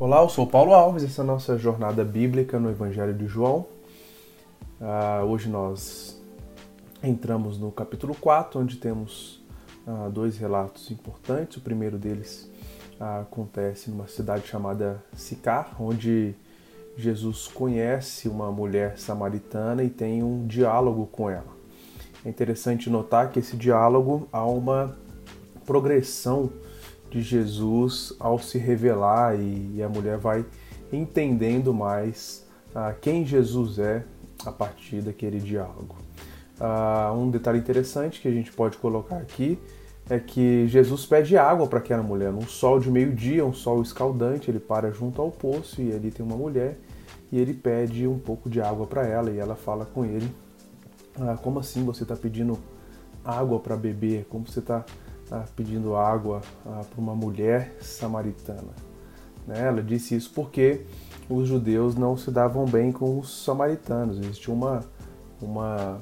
Olá, eu sou Paulo Alves, essa é a nossa jornada bíblica no Evangelho de João. Uh, hoje nós entramos no capítulo 4, onde temos uh, dois relatos importantes. O primeiro deles uh, acontece numa cidade chamada Sicar, onde Jesus conhece uma mulher samaritana e tem um diálogo com ela. É interessante notar que esse diálogo há uma progressão de Jesus ao se revelar e, a mulher vai entendendo mais uh, quem Jesus é a partir daquele diálogo. Uh, um detalhe interessante que a gente pode colocar aqui é que Jesus pede água para aquela mulher. Num sol de meio-dia, um sol escaldante, ele para junto ao poço e ali tem uma mulher e ele pede um pouco de água para ela e ela fala com ele: ah, Como assim você está pedindo água para beber? Como você está ah, pedindo água ah, para uma mulher samaritana. Né? Ela disse isso porque os judeus não se davam bem com os samaritanos. Existia uma, uma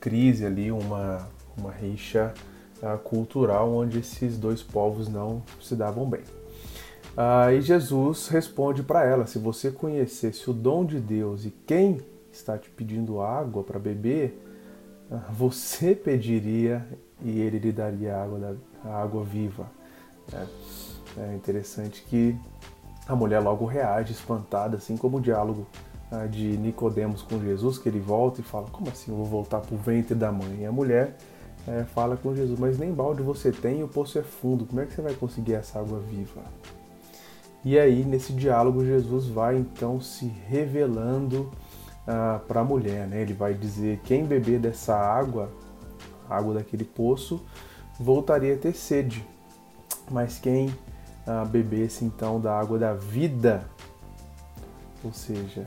crise ali, uma, uma rixa ah, cultural onde esses dois povos não se davam bem. Ah, e Jesus responde para ela: se você conhecesse o dom de Deus e quem está te pedindo água para beber, você pediria e ele lhe daria a água, da, água viva. É, é interessante que a mulher logo reage espantada, assim como o diálogo ah, de Nicodemos com Jesus, que ele volta e fala: Como assim eu vou voltar para o ventre da mãe? E a mulher é, fala com Jesus: Mas nem balde você tem o poço é fundo, como é que você vai conseguir essa água viva? E aí, nesse diálogo, Jesus vai então se revelando ah, para a mulher, né? Ele vai dizer: Quem beber dessa água água daquele poço, voltaria a ter sede. Mas quem ah, bebesse então da água da vida, ou seja,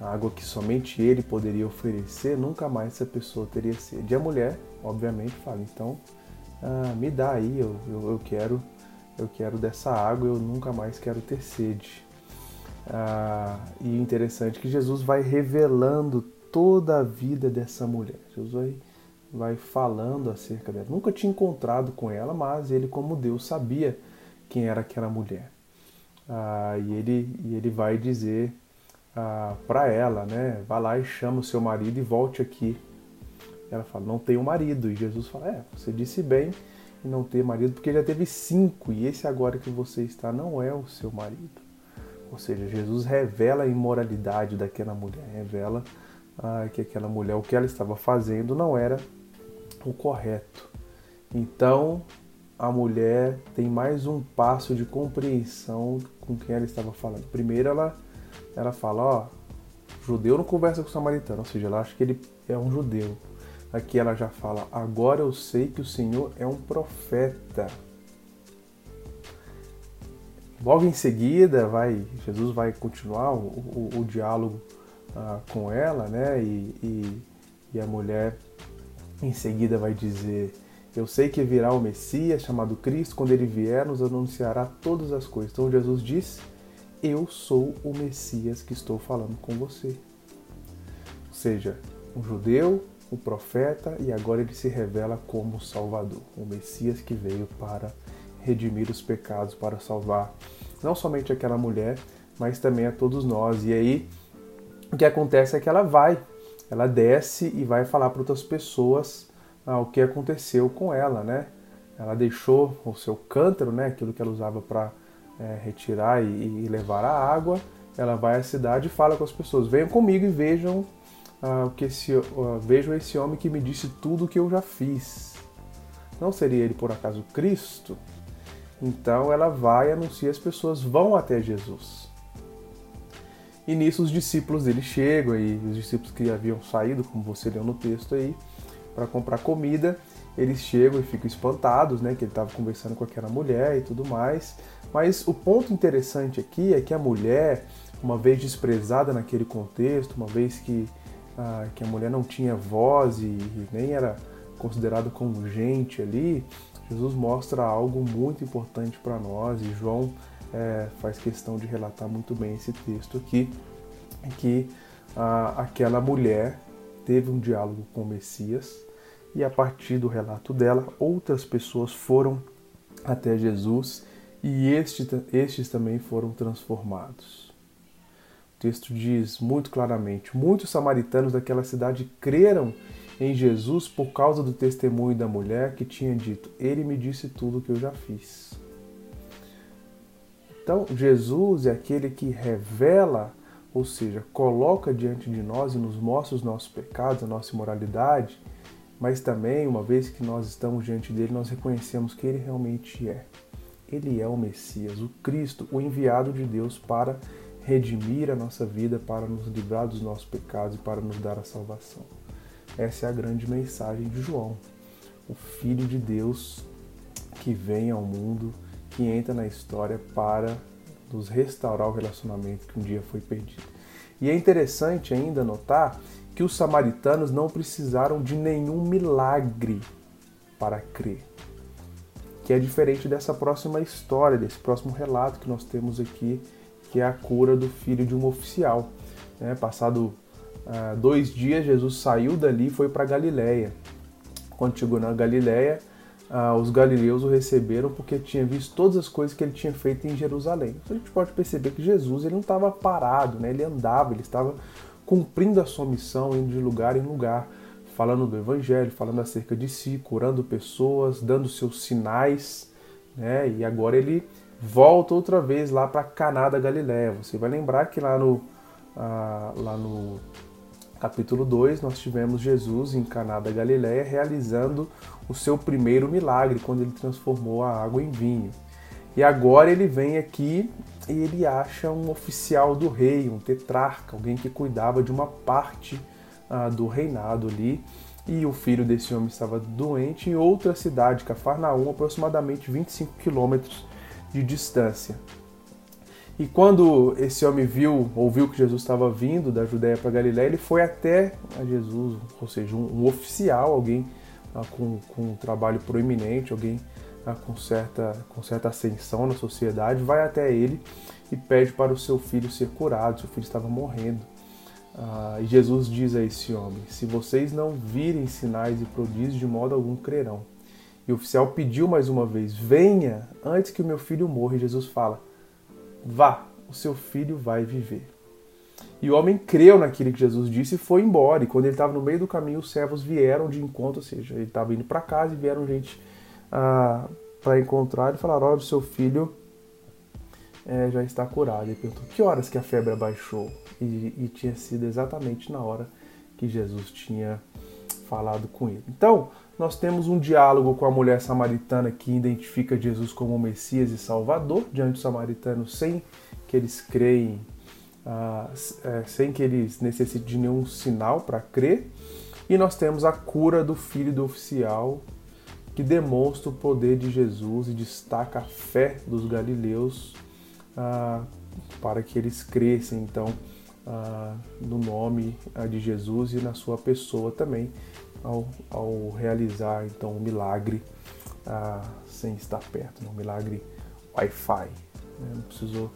a água que somente ele poderia oferecer, nunca mais essa pessoa teria sede. E a mulher, obviamente, fala: então ah, me dá aí, eu, eu, eu, quero, eu quero dessa água, eu nunca mais quero ter sede. Ah, e interessante que Jesus vai revelando toda a vida dessa mulher. Jesus vai vai falando acerca dela. Nunca tinha encontrado com ela, mas ele, como Deus, sabia quem era aquela mulher. Ah, e, ele, e ele vai dizer ah, para ela, né? Vá lá e chama o seu marido e volte aqui. Ela fala, não tenho marido. E Jesus fala, é, você disse bem em não ter marido, porque já teve cinco, e esse agora que você está não é o seu marido. Ou seja, Jesus revela a imoralidade daquela mulher, revela ah, que aquela mulher, o que ela estava fazendo não era o correto. Então a mulher tem mais um passo de compreensão com quem ela estava falando. Primeiro ela, ela fala, ó, judeu não conversa com o samaritano, ou seja, ela acha que ele é um judeu. Aqui ela já fala, agora eu sei que o Senhor é um profeta. Logo em seguida, vai Jesus vai continuar o, o, o diálogo ah, com ela, né? E, e, e a mulher em seguida vai dizer: Eu sei que virá o Messias chamado Cristo, quando ele vier, nos anunciará todas as coisas. Então Jesus diz: Eu sou o Messias que estou falando com você. Ou seja, um judeu, um profeta e agora ele se revela como Salvador, o Messias que veio para redimir os pecados, para salvar não somente aquela mulher, mas também a todos nós. E aí o que acontece é que ela vai ela desce e vai falar para outras pessoas ah, o que aconteceu com ela, né? Ela deixou o seu cântaro, né, aquilo que ela usava para é, retirar e, e, levar a água. Ela vai à cidade e fala com as pessoas: venham comigo e vejam ah, que esse, ah, vejam esse homem que me disse tudo o que eu já fiz. Não seria ele por acaso Cristo? Então ela vai anuncia as pessoas vão até Jesus. E nisso os discípulos dele chegam, e os discípulos que haviam saído, como você leu no texto aí, para comprar comida, eles chegam e ficam espantados, né, que ele estava conversando com aquela mulher e tudo mais. Mas o ponto interessante aqui é que a mulher, uma vez desprezada naquele contexto, uma vez que, ah, que a mulher não tinha voz e nem era considerada como gente ali, Jesus mostra algo muito importante para nós e João é, faz questão de relatar muito bem esse texto aqui, que ah, aquela mulher teve um diálogo com o Messias e a partir do relato dela, outras pessoas foram até Jesus e este, estes também foram transformados. O texto diz muito claramente: muitos samaritanos daquela cidade creram em Jesus por causa do testemunho da mulher que tinha dito: Ele me disse tudo o que eu já fiz. Então, Jesus é aquele que revela, ou seja, coloca diante de nós e nos mostra os nossos pecados, a nossa imoralidade, mas também, uma vez que nós estamos diante dele, nós reconhecemos que ele realmente é. Ele é o Messias, o Cristo, o enviado de Deus para redimir a nossa vida, para nos livrar dos nossos pecados e para nos dar a salvação. Essa é a grande mensagem de João, o Filho de Deus que vem ao mundo, que entra na história para nos restaurar o relacionamento que um dia foi perdido. E é interessante ainda notar que os samaritanos não precisaram de nenhum milagre para crer. Que é diferente dessa próxima história, desse próximo relato que nós temos aqui, que é a cura do filho de um oficial. É, passado ah, dois dias, Jesus saiu dali e foi para Galiléia. Chegou na Galiléia, ah, os galileus o receberam porque tinha visto todas as coisas que ele tinha feito em Jerusalém. Então a gente pode perceber que Jesus ele não estava parado, né? ele andava, ele estava cumprindo a sua missão, indo de lugar em lugar, falando do Evangelho, falando acerca de si, curando pessoas, dando seus sinais. Né? E agora ele volta outra vez lá para Caná da Galiléia. Você vai lembrar que lá no, ah, lá no capítulo 2, nós tivemos Jesus em Caná da Galiléia realizando o seu primeiro milagre, quando ele transformou a água em vinho. E agora ele vem aqui e ele acha um oficial do rei, um tetrarca, alguém que cuidava de uma parte ah, do reinado ali. E o filho desse homem estava doente em outra cidade, Cafarnaum, aproximadamente 25 quilômetros de distância. E quando esse homem viu, ouviu que Jesus estava vindo da Judéia para Galiléia, ele foi até a Jesus, ou seja, um, um oficial, alguém ah, com, com, um trabalho proeminente, alguém ah, com, certa, com certa ascensão na sociedade, vai até ele e pede para o seu filho ser curado. Seu filho estava morrendo. Ah, e Jesus diz a esse homem: Se vocês não virem sinais e prodígios, de modo algum crerão. E o oficial pediu mais uma vez: Venha antes que o meu filho morra. E Jesus fala: Vá, o seu filho vai viver. E o homem creu naquilo que Jesus disse e foi embora. E quando ele estava no meio do caminho, os servos vieram de encontro, ou seja, ele estava indo para casa e vieram gente ah, para encontrar e falaram: Olha, o seu filho é, já está curado. Ele perguntou: Que horas que a febre abaixou? E, e tinha sido exatamente na hora que Jesus tinha falado com ele. Então, nós temos um diálogo com a mulher samaritana que identifica Jesus como Messias e Salvador diante dos samaritanos, sem que eles creem, uh, sem que eles necessitem de nenhum sinal para crer. E nós temos a cura do filho do oficial, que demonstra o poder de Jesus e destaca a fé dos galileus uh, para que eles crescem, então, uh, no nome de Jesus e na sua pessoa também ao, ao realizar então o um milagre ah, sem estar perto, né? um milagre Wi-Fi. Né? Não precisou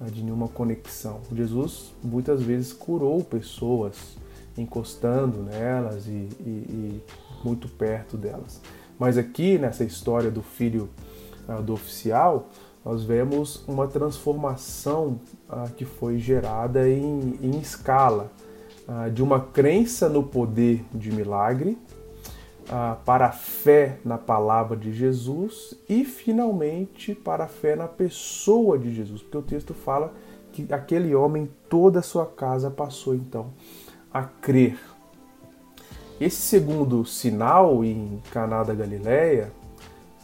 ah, de nenhuma conexão. Jesus muitas vezes curou pessoas encostando nelas e, e, e muito perto delas. Mas aqui nessa história do filho ah, do oficial, nós vemos uma transformação ah, que foi gerada em, em escala. Ah, de uma crença no poder de milagre ah, para a fé na palavra de Jesus e, finalmente, para a fé na pessoa de Jesus, porque o texto fala que aquele homem, toda a sua casa passou então a crer. Esse segundo sinal em Caná da Galileia,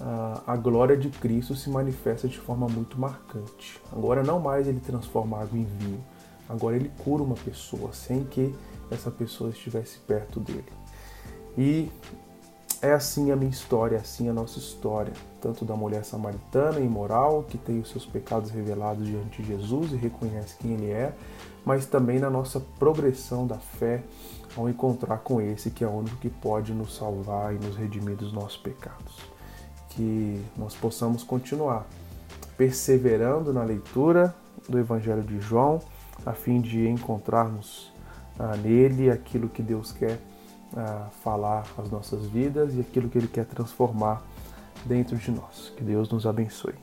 ah, a glória de Cristo se manifesta de forma muito marcante. Agora não mais ele transforma água em vinho, Agora ele cura uma pessoa sem que essa pessoa estivesse perto dele. E é assim a minha história, é assim a nossa história, tanto da mulher samaritana imoral, que tem os seus pecados revelados diante de Jesus e reconhece quem ele é, mas também na nossa progressão da fé ao encontrar com esse que é o único que pode nos salvar e nos redimir dos nossos pecados. Que nós possamos continuar perseverando na leitura do Evangelho de João a fim de encontrarmos ah, nele aquilo que Deus quer ah, falar às nossas vidas e aquilo que Ele quer transformar dentro de nós. Que Deus nos abençoe.